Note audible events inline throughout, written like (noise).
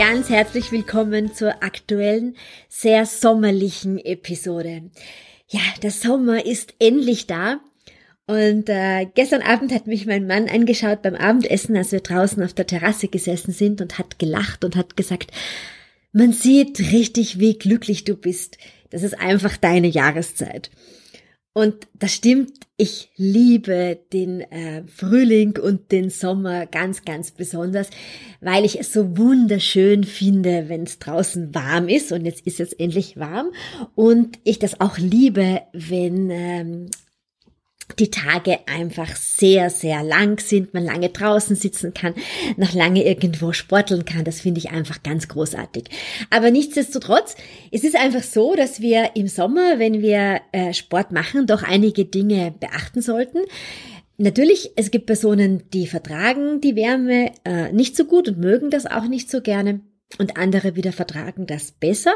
Ganz herzlich willkommen zur aktuellen, sehr sommerlichen Episode. Ja, der Sommer ist endlich da. Und äh, gestern Abend hat mich mein Mann angeschaut beim Abendessen, als wir draußen auf der Terrasse gesessen sind und hat gelacht und hat gesagt, man sieht richtig, wie glücklich du bist. Das ist einfach deine Jahreszeit. Und das stimmt, ich liebe den äh, Frühling und den Sommer ganz, ganz besonders, weil ich es so wunderschön finde, wenn es draußen warm ist und jetzt ist es endlich warm und ich das auch liebe, wenn ähm, die Tage einfach sehr, sehr lang sind, man lange draußen sitzen kann, noch lange irgendwo sporteln kann. Das finde ich einfach ganz großartig. Aber nichtsdestotrotz, es ist einfach so, dass wir im Sommer, wenn wir äh, Sport machen, doch einige Dinge beachten sollten. Natürlich, es gibt Personen, die vertragen die Wärme äh, nicht so gut und mögen das auch nicht so gerne und andere wieder vertragen das besser.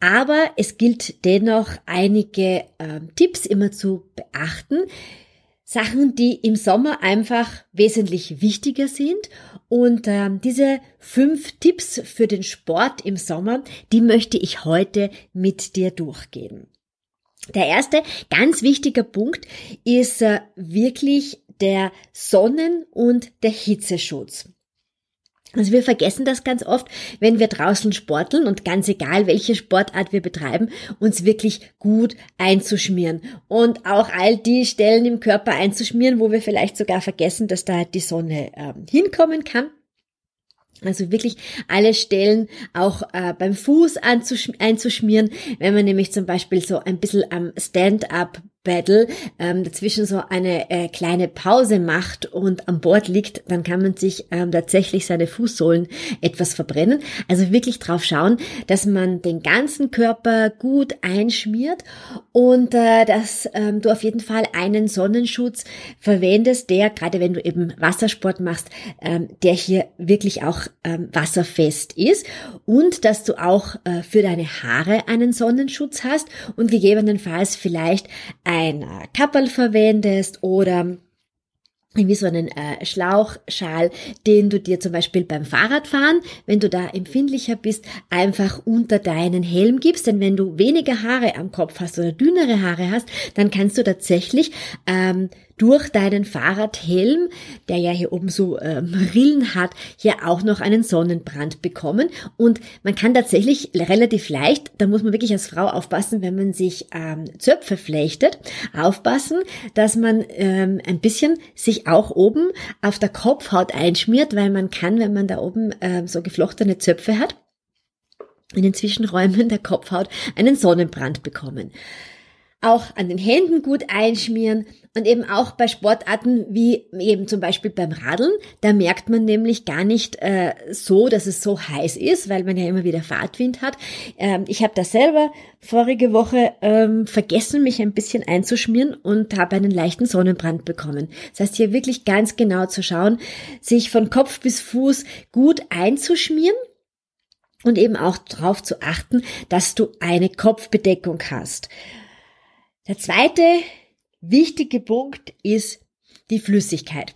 Aber es gilt dennoch einige äh, Tipps immer zu beachten. Sachen, die im Sommer einfach wesentlich wichtiger sind. Und äh, diese fünf Tipps für den Sport im Sommer, die möchte ich heute mit dir durchgehen. Der erste ganz wichtiger Punkt ist äh, wirklich der Sonnen- und der Hitzeschutz. Also wir vergessen das ganz oft, wenn wir draußen sporteln und ganz egal, welche Sportart wir betreiben, uns wirklich gut einzuschmieren und auch all die Stellen im Körper einzuschmieren, wo wir vielleicht sogar vergessen, dass da die Sonne äh, hinkommen kann. Also wirklich alle Stellen auch äh, beim Fuß einzuschmieren, wenn man nämlich zum Beispiel so ein bisschen am Stand-up Battle ähm, dazwischen so eine äh, kleine Pause macht und an Bord liegt, dann kann man sich ähm, tatsächlich seine Fußsohlen etwas verbrennen. Also wirklich drauf schauen, dass man den ganzen Körper gut einschmiert und äh, dass ähm, du auf jeden Fall einen Sonnenschutz verwendest, der, gerade wenn du eben Wassersport machst, ähm, der hier wirklich auch ähm, wasserfest ist und dass du auch äh, für deine Haare einen Sonnenschutz hast und gegebenenfalls vielleicht ein äh, Kapperl verwendest oder wie so einen äh, Schlauchschal, den du dir zum Beispiel beim Fahrradfahren, wenn du da empfindlicher bist, einfach unter deinen Helm gibst. Denn wenn du weniger Haare am Kopf hast oder dünnere Haare hast, dann kannst du tatsächlich ähm, durch deinen Fahrradhelm, der ja hier oben so ähm, Rillen hat, hier auch noch einen Sonnenbrand bekommen. Und man kann tatsächlich relativ leicht, da muss man wirklich als Frau aufpassen, wenn man sich ähm, Zöpfe flechtet, aufpassen, dass man ähm, ein bisschen sich auch oben auf der Kopfhaut einschmiert, weil man kann, wenn man da oben ähm, so geflochtene Zöpfe hat, in den Zwischenräumen der Kopfhaut einen Sonnenbrand bekommen auch an den Händen gut einschmieren und eben auch bei Sportarten wie eben zum Beispiel beim Radeln, da merkt man nämlich gar nicht äh, so, dass es so heiß ist, weil man ja immer wieder Fahrtwind hat. Ähm, ich habe da selber vorige Woche ähm, vergessen, mich ein bisschen einzuschmieren und habe einen leichten Sonnenbrand bekommen. Das heißt, hier wirklich ganz genau zu schauen, sich von Kopf bis Fuß gut einzuschmieren und eben auch darauf zu achten, dass du eine Kopfbedeckung hast. Der zweite wichtige Punkt ist die Flüssigkeit.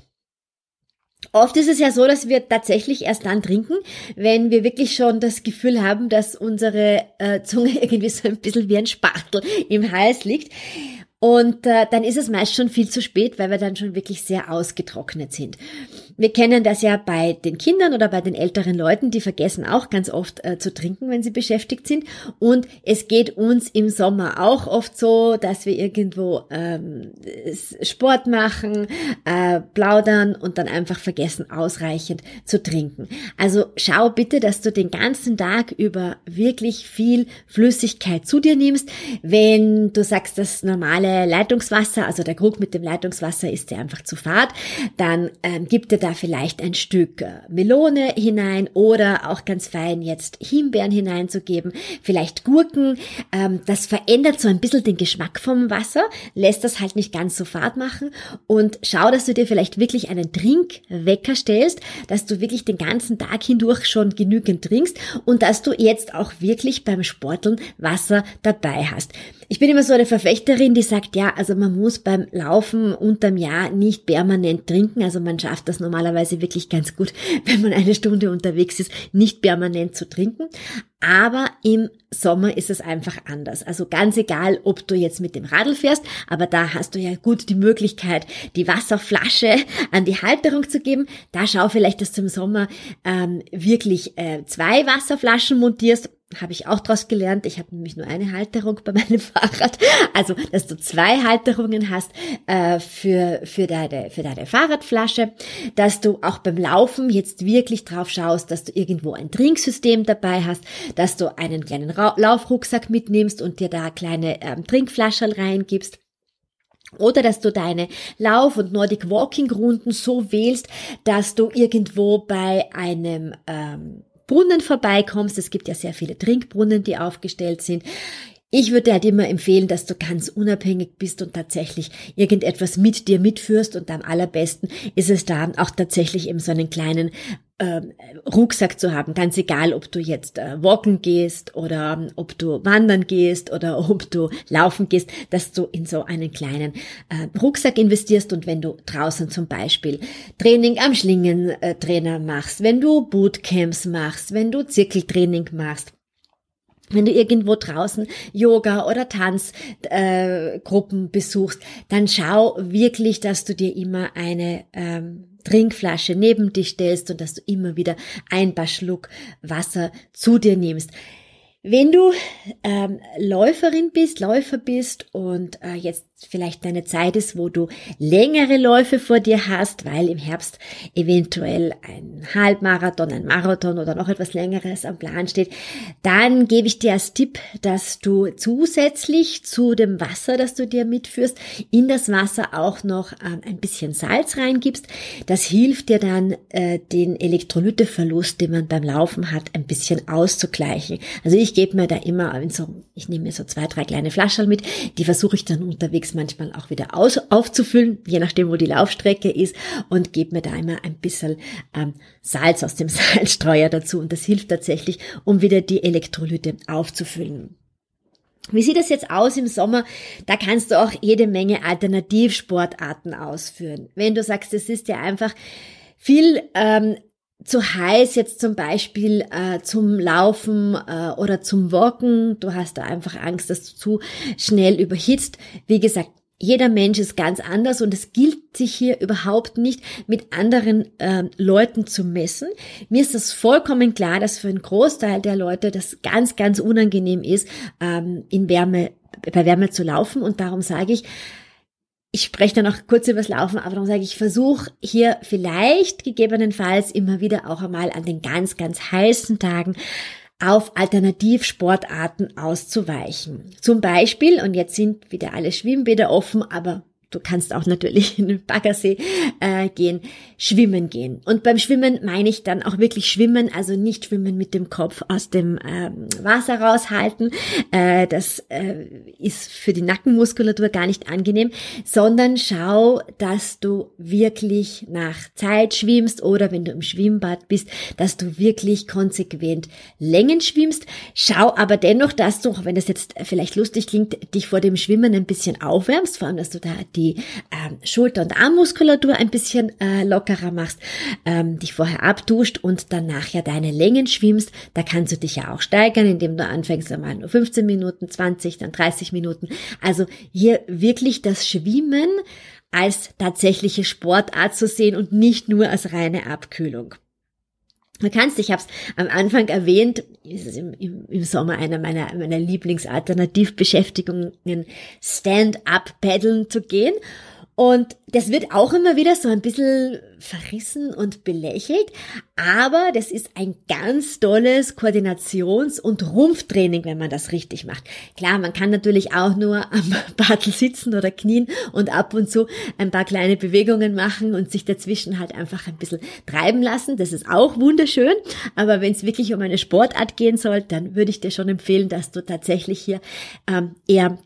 Oft ist es ja so, dass wir tatsächlich erst dann trinken, wenn wir wirklich schon das Gefühl haben, dass unsere äh, Zunge (laughs) irgendwie so ein bisschen wie ein Spachtel im Hals liegt. Und äh, dann ist es meist schon viel zu spät, weil wir dann schon wirklich sehr ausgetrocknet sind. Wir kennen das ja bei den Kindern oder bei den älteren Leuten, die vergessen auch ganz oft äh, zu trinken, wenn sie beschäftigt sind. Und es geht uns im Sommer auch oft so, dass wir irgendwo ähm, Sport machen, äh, plaudern und dann einfach vergessen, ausreichend zu trinken. Also schau bitte, dass du den ganzen Tag über wirklich viel Flüssigkeit zu dir nimmst. Wenn du sagst, das normale Leitungswasser, also der Krug mit dem Leitungswasser ist dir einfach zu fad, dann ähm, gib dir da vielleicht ein Stück äh, Melone hinein oder auch ganz fein jetzt Himbeeren hineinzugeben, vielleicht Gurken. Ähm, das verändert so ein bisschen den Geschmack vom Wasser, lässt das halt nicht ganz so fad machen und schau, dass du dir vielleicht wirklich einen Trinkwecker stellst, dass du wirklich den ganzen Tag hindurch schon genügend trinkst und dass du jetzt auch wirklich beim Sporteln Wasser dabei hast. Ich bin immer so eine Verfechterin, die sagt, ja, also man muss beim Laufen unterm Jahr nicht permanent trinken. Also man schafft das normalerweise wirklich ganz gut, (laughs) wenn man eine Stunde unterwegs ist, nicht permanent zu trinken. Aber im Sommer ist es einfach anders. Also ganz egal, ob du jetzt mit dem Radl fährst, aber da hast du ja gut die Möglichkeit, die Wasserflasche (laughs) an die Halterung zu geben. Da schau vielleicht, dass du im Sommer ähm, wirklich äh, zwei Wasserflaschen montierst habe ich auch daraus gelernt. Ich habe nämlich nur eine Halterung bei meinem (laughs) Fahrrad. Also, dass du zwei Halterungen hast äh, für, für, deine, für deine Fahrradflasche. Dass du auch beim Laufen jetzt wirklich drauf schaust, dass du irgendwo ein Trinksystem dabei hast. Dass du einen kleinen Ra Laufrucksack mitnimmst und dir da kleine ähm, Trinkflaschen reingibst. Oder dass du deine Lauf- und Nordic Walking Runden so wählst, dass du irgendwo bei einem ähm, Brunnen vorbeikommst. Es gibt ja sehr viele Trinkbrunnen, die aufgestellt sind. Ich würde halt immer empfehlen, dass du ganz unabhängig bist und tatsächlich irgendetwas mit dir mitführst und am allerbesten ist es da auch tatsächlich eben so einen kleinen äh, Rucksack zu haben, ganz egal, ob du jetzt äh, walken gehst oder ob du wandern gehst oder (laughs) ob du laufen gehst, dass du in so einen kleinen äh, Rucksack investierst. Und wenn du draußen zum Beispiel Training am Schlingentrainer äh, machst, wenn du Bootcamps machst, wenn du Zirkeltraining machst, wenn du irgendwo draußen Yoga oder Tanzgruppen äh, besuchst, dann schau wirklich, dass du dir immer eine ähm, Trinkflasche neben dich stellst und dass du immer wieder ein paar Schluck Wasser zu dir nimmst. Wenn du ähm, Läuferin bist, Läufer bist und äh, jetzt vielleicht deine Zeit ist, wo du längere Läufe vor dir hast, weil im Herbst eventuell ein Halbmarathon, ein Marathon oder noch etwas längeres am Plan steht, dann gebe ich dir als Tipp, dass du zusätzlich zu dem Wasser, das du dir mitführst, in das Wasser auch noch ähm, ein bisschen Salz reingibst. Das hilft dir dann, äh, den Elektrolyteverlust, den man beim Laufen hat, ein bisschen auszugleichen. Also ich gebe mir da immer so, ich nehme mir so zwei, drei kleine Flaschen mit, die versuche ich dann unterwegs unterwegs manchmal auch wieder aus, aufzufüllen, je nachdem, wo die Laufstrecke ist und gebe mir da immer ein bisschen ähm, Salz aus dem (laughs) Salzstreuer dazu und das hilft tatsächlich, um wieder die Elektrolyte aufzufüllen. Wie sieht das jetzt aus im Sommer? Da kannst du auch jede Menge Alternativsportarten ausführen. Wenn du sagst, es ist ja einfach viel ähm, zu heiß jetzt zum Beispiel äh, zum Laufen äh, oder zum Walken. Du hast da einfach Angst, dass du zu schnell überhitzt. Wie gesagt, jeder Mensch ist ganz anders und es gilt sich hier überhaupt nicht mit anderen äh, Leuten zu messen. Mir ist das vollkommen klar, dass für einen Großteil der Leute das ganz, ganz unangenehm ist, ähm, in Wärme, bei Wärme zu laufen und darum sage ich, ich spreche dann noch kurz übers Laufen, aber dann sage ich, versuche hier vielleicht gegebenenfalls immer wieder auch einmal an den ganz, ganz heißen Tagen auf Alternativsportarten auszuweichen. Zum Beispiel, und jetzt sind wieder alle Schwimmbäder offen, aber Du kannst auch natürlich (laughs) in den Baggersee äh, gehen, schwimmen gehen. Und beim Schwimmen meine ich dann auch wirklich schwimmen, also nicht schwimmen mit dem Kopf aus dem ähm, Wasser raushalten. Äh, das äh, ist für die Nackenmuskulatur gar nicht angenehm, sondern schau, dass du wirklich nach Zeit schwimmst oder wenn du im Schwimmbad bist, dass du wirklich konsequent Längen schwimmst. Schau aber dennoch, dass du, auch wenn das jetzt vielleicht lustig klingt, dich vor dem Schwimmen ein bisschen aufwärmst, vor allem, dass du da ähm, Schulter- und Armmuskulatur ein bisschen äh, lockerer machst, ähm, dich vorher abduscht und dann nachher deine Längen schwimmst. Da kannst du dich ja auch steigern, indem du anfängst einmal nur 15 Minuten, 20, dann 30 Minuten. Also hier wirklich das Schwimmen als tatsächliche Sportart zu sehen und nicht nur als reine Abkühlung. Du kannst, ich habe es am Anfang erwähnt, ist es im, im, Sommer einer meiner, meiner Lieblingsalternativbeschäftigungen, Stand-up paddeln zu gehen. Und das wird auch immer wieder so ein bisschen verrissen und belächelt, aber das ist ein ganz tolles Koordinations- und Rumpftraining, wenn man das richtig macht. Klar, man kann natürlich auch nur am (laughs) Bartel sitzen oder knien und ab und zu ein paar kleine Bewegungen machen und sich dazwischen halt einfach ein bisschen treiben lassen. Das ist auch wunderschön, aber wenn es wirklich um eine Sportart gehen soll, dann würde ich dir schon empfehlen, dass du tatsächlich hier ähm, eher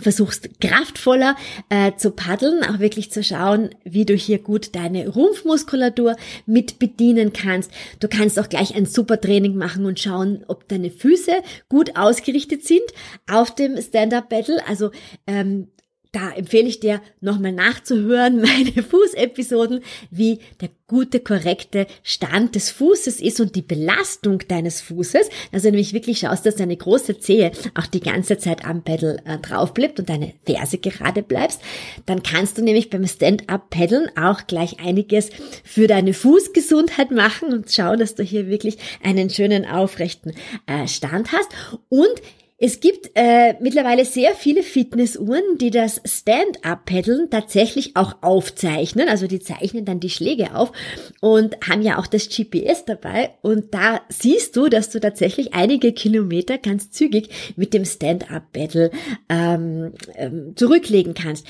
versuchst kraftvoller äh, zu paddeln, auch wirklich zu schauen, wie du hier gut deine Rumpfmuskulatur mit bedienen kannst. Du kannst auch gleich ein super Training machen und schauen, ob deine Füße gut ausgerichtet sind auf dem Stand-Up-Battle. Also ähm, da empfehle ich dir nochmal nachzuhören, (laughs) meine Fußepisoden, wie der gute, korrekte Stand des Fußes ist und die Belastung deines Fußes. Also nämlich wirklich schaust, dass deine große Zehe auch die ganze Zeit am Pedal äh, drauf bleibt und deine Ferse gerade bleibst. Dann kannst du nämlich beim Stand-Up-Paddeln auch gleich einiges für deine Fußgesundheit machen und schauen, dass du hier wirklich einen schönen aufrechten äh, Stand hast. Und es gibt äh, mittlerweile sehr viele Fitnessuhren, die das Stand-up-Paddeln tatsächlich auch aufzeichnen. Also die zeichnen dann die Schläge auf und haben ja auch das GPS dabei. Und da siehst du, dass du tatsächlich einige Kilometer ganz zügig mit dem Stand-up-Paddle ähm, ähm, zurücklegen kannst.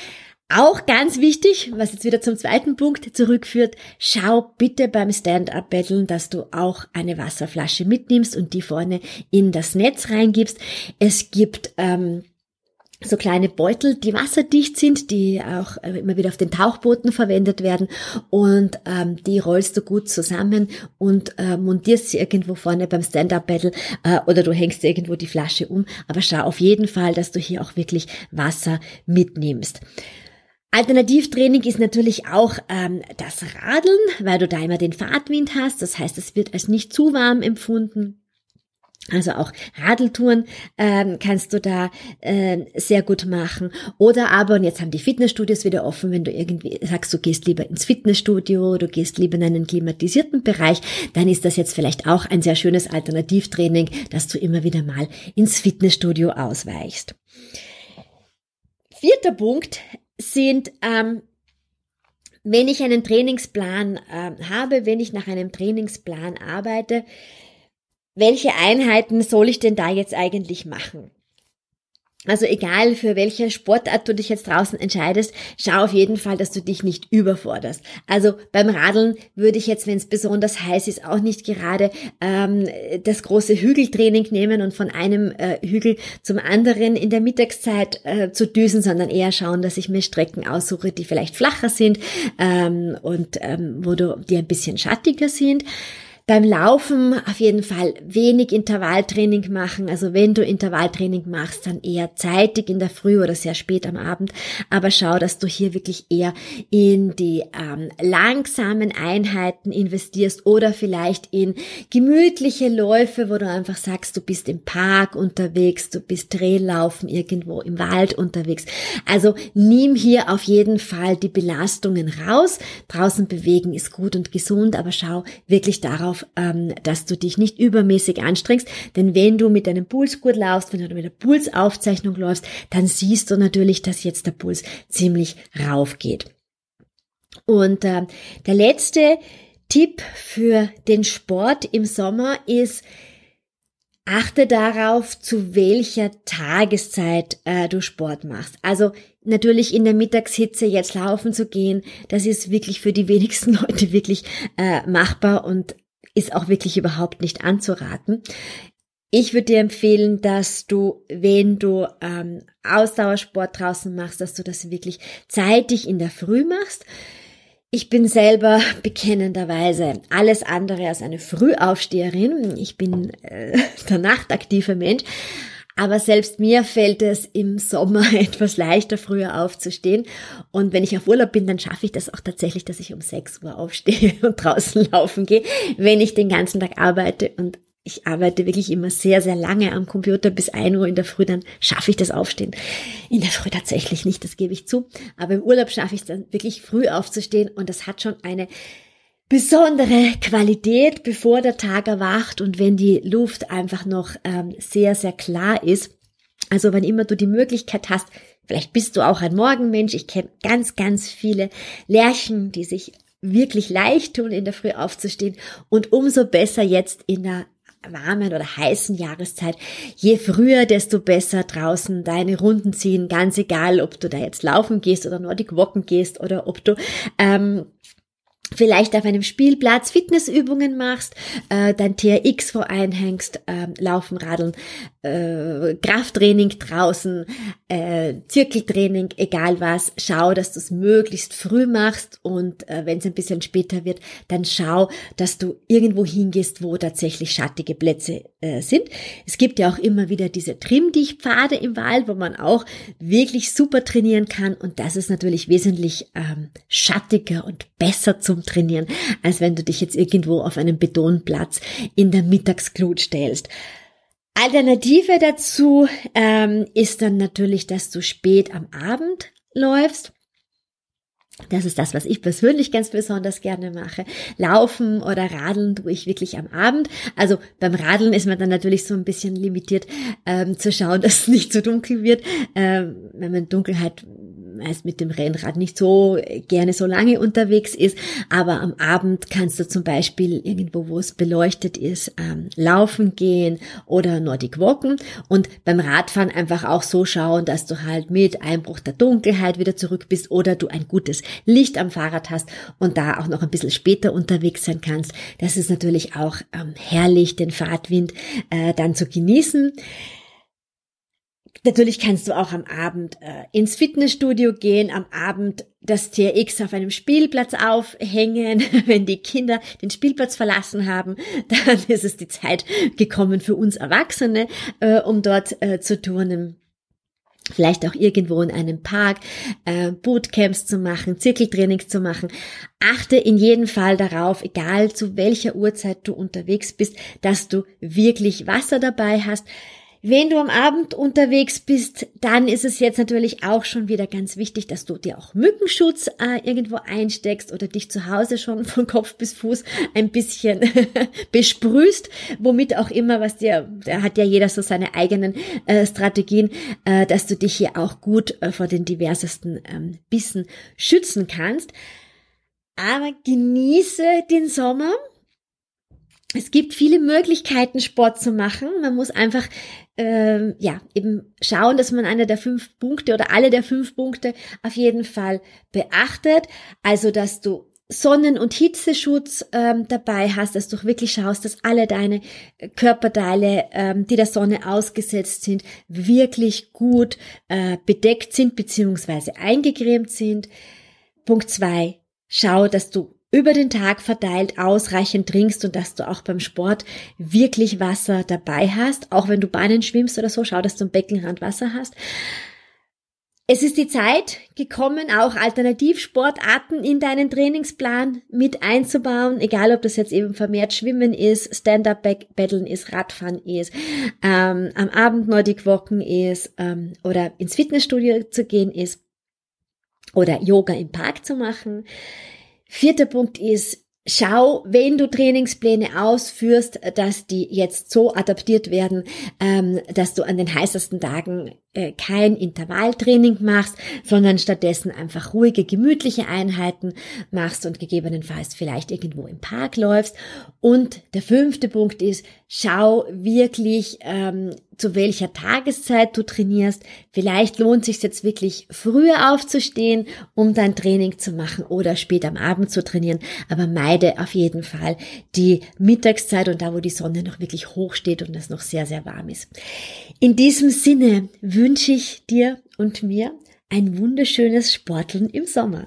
Auch ganz wichtig, was jetzt wieder zum zweiten Punkt zurückführt, schau bitte beim Stand-up-Paddeln, dass du auch eine Wasserflasche mitnimmst und die vorne in das Netz reingibst. Es gibt ähm, so kleine Beutel, die wasserdicht sind, die auch äh, immer wieder auf den Tauchbooten verwendet werden und ähm, die rollst du gut zusammen und äh, montierst sie irgendwo vorne beim Stand-Up-Paddle äh, oder du hängst irgendwo die Flasche um, aber schau auf jeden Fall, dass du hier auch wirklich Wasser mitnimmst. Alternativtraining ist natürlich auch ähm, das Radeln, weil du da immer den Fahrtwind hast. Das heißt, es wird als nicht zu warm empfunden. Also auch Radeltouren ähm, kannst du da äh, sehr gut machen. Oder aber, und jetzt haben die Fitnessstudios wieder offen, wenn du irgendwie sagst, du gehst lieber ins Fitnessstudio, du gehst lieber in einen klimatisierten Bereich, dann ist das jetzt vielleicht auch ein sehr schönes Alternativtraining, dass du immer wieder mal ins Fitnessstudio ausweichst. Vierter Punkt, sind, ähm, wenn ich einen Trainingsplan äh, habe, wenn ich nach einem Trainingsplan arbeite, welche Einheiten soll ich denn da jetzt eigentlich machen? Also egal für welche Sportart du dich jetzt draußen entscheidest, schau auf jeden Fall, dass du dich nicht überforderst. Also beim Radeln würde ich jetzt, wenn es besonders heiß ist, auch nicht gerade ähm, das große Hügeltraining nehmen und von einem äh, Hügel zum anderen in der Mittagszeit äh, zu düsen, sondern eher schauen, dass ich mir Strecken aussuche, die vielleicht flacher sind ähm, und ähm, wo du die ein bisschen schattiger sind. Beim Laufen auf jeden Fall wenig Intervalltraining machen. Also wenn du Intervalltraining machst, dann eher zeitig in der Früh oder sehr spät am Abend. Aber schau, dass du hier wirklich eher in die ähm, langsamen Einheiten investierst oder vielleicht in gemütliche Läufe, wo du einfach sagst, du bist im Park unterwegs, du bist Drehlaufen irgendwo im Wald unterwegs. Also nimm hier auf jeden Fall die Belastungen raus. Draußen bewegen ist gut und gesund, aber schau wirklich darauf, darauf, ähm, dass du dich nicht übermäßig anstrengst. Denn wenn du mit deinem Pulsgurt laufst, wenn du mit der Pulsaufzeichnung läufst, dann siehst du natürlich, dass jetzt der Puls ziemlich rauf geht. Und äh, der letzte Tipp für den Sport im Sommer ist, achte darauf, zu welcher Tageszeit äh, du Sport machst. Also natürlich in der Mittagshitze jetzt laufen zu gehen, das ist wirklich für die wenigsten (laughs) Leute wirklich äh, machbar und ist auch wirklich überhaupt nicht anzuraten. Ich würde dir empfehlen, dass du, wenn du ähm, Ausdauersport draußen machst, dass du das wirklich zeitig in der Früh machst. Ich bin selber (laughs) bekennenderweise alles andere als eine Frühaufsteherin. Ich bin äh, (laughs) der nachtaktive Mensch. Aber selbst mir fällt es im Sommer (laughs) etwas leichter, früher aufzustehen. Und wenn ich auf Urlaub bin, dann schaffe ich das auch tatsächlich, dass ich um 6 Uhr aufstehe (laughs) und draußen laufen gehe, wenn ich den ganzen Tag arbeite. Und ich arbeite wirklich immer sehr, sehr lange am Computer bis 1 Uhr in der Früh, dann schaffe ich das Aufstehen. In der Früh tatsächlich nicht, das gebe ich zu. Aber im Urlaub schaffe ich es dann wirklich früh aufzustehen und das hat schon eine besondere Qualität, bevor der Tag erwacht und wenn die Luft einfach noch ähm, sehr, sehr klar ist. Also wann immer du die Möglichkeit hast, Vielleicht bist du auch ein Morgenmensch. Ich kenne ganz, ganz viele Lerchen, die sich wirklich leicht tun, in der Früh aufzustehen und umso besser jetzt in der warmen oder heißen Jahreszeit. Je früher, desto besser draußen deine Runden ziehen. Ganz egal, ob du da jetzt laufen gehst oder Nordic Walken gehst oder ob du ähm, vielleicht auf einem Spielplatz Fitnessübungen machst, äh, dein TRX vor einhängst, äh, Laufen, Radeln, äh, Krafttraining draußen, äh, Zirkeltraining, egal was, schau, dass du es möglichst früh machst und äh, wenn es ein bisschen später wird, dann schau, dass du irgendwo hingehst, wo tatsächlich schattige Plätze äh, sind. Es gibt ja auch immer wieder diese Trimmdichtpfade im Wald, wo man auch wirklich super trainieren kann und das ist natürlich wesentlich ähm, schattiger und besser zum Trainieren, als wenn du dich jetzt irgendwo auf einem Betonplatz in der Mittagsglut stellst. Alternative dazu ähm, ist dann natürlich, dass du spät am Abend läufst. Das ist das, was ich persönlich ganz besonders gerne mache. Laufen oder Radeln tue ich wirklich am Abend. Also beim Radeln ist man dann natürlich so ein bisschen limitiert ähm, zu schauen, (laughs) dass es nicht zu dunkel wird. Ähm, wenn man Dunkelheit meist mit dem Rennrad nicht so gerne so lange unterwegs ist, aber am Abend kannst du zum Beispiel irgendwo, wo es beleuchtet ist, ähm, laufen gehen oder Nordic walken und beim Radfahren einfach auch so schauen, dass du halt mit Einbruch der Dunkelheit wieder zurück bist oder du ein gutes Licht am Fahrrad hast und da auch noch ein bisschen später unterwegs sein kannst. Das ist natürlich auch ähm, herrlich, den Fahrtwind äh, dann zu genießen. Natürlich kannst du auch am Abend äh, ins Fitnessstudio gehen, am Abend das TRX auf einem Spielplatz aufhängen. (laughs) Wenn die Kinder den Spielplatz verlassen haben, (laughs) dann ist es die Zeit gekommen für uns Erwachsene, äh, um dort äh, zu turnen vielleicht auch irgendwo in einem Park äh, Bootcamps zu machen, Zirkeltrainings zu machen. Achte in jedem Fall darauf, egal zu welcher Uhrzeit du unterwegs bist, dass du wirklich Wasser dabei hast. Wenn du am Abend unterwegs bist, dann ist es jetzt natürlich auch schon wieder ganz wichtig, dass du dir auch Mückenschutz äh, irgendwo einsteckst oder dich zu Hause schon (laughs) von Kopf bis Fuß ein bisschen (laughs) besprühst, womit auch immer, was dir, da hat ja jeder so seine eigenen äh, Strategien, äh, dass du dich hier auch gut äh, vor den diversesten ähm, Bissen schützen kannst. Aber genieße den Sommer. Es gibt viele Möglichkeiten, Sport zu machen. Man muss einfach ähm, ja, eben schauen, dass man einer der fünf Punkte oder alle der fünf Punkte auf jeden Fall beachtet. Also, dass du Sonnen- und Hitzeschutz ähm, dabei hast, dass du wirklich schaust, dass alle deine Körperteile, ähm, die der Sonne ausgesetzt sind, wirklich gut äh, bedeckt sind beziehungsweise eingecremt sind. Punkt zwei, schau, dass du über den Tag verteilt ausreichend trinkst und dass du auch beim Sport wirklich Wasser dabei hast. Auch wenn du Bahnen schwimmst oder so, schau, dass du am Beckenrand Wasser hast. Es ist die Zeit gekommen, auch Alternativsportarten in deinen Trainingsplan mit einzubauen, egal ob das jetzt eben vermehrt Schwimmen ist, Stand-up-Battlen ist, Radfahren ist, ähm, am Abend Nordic Walken ist ähm, oder ins Fitnessstudio zu gehen ist oder Yoga im Park zu machen. Vierter Punkt ist, schau, wenn du Trainingspläne ausführst, dass die jetzt so adaptiert werden, ähm, dass du an den heißesten Tagen äh, kein Intervalltraining machst, sondern stattdessen einfach ruhige, gemütliche Einheiten machst und gegebenenfalls vielleicht irgendwo im Park läufst. Und der fünfte Punkt ist, schau wirklich, ähm, zu welcher Tageszeit du trainierst. Vielleicht lohnt sich jetzt wirklich früher aufzustehen, um dein Training zu machen oder spät am Abend zu trainieren. Aber meide auf jeden Fall die Mittagszeit und da, wo die Sonne noch wirklich hoch steht und es noch sehr, sehr warm ist. In diesem Sinne wünsche ich dir und mir ein wunderschönes Sporteln im Sommer.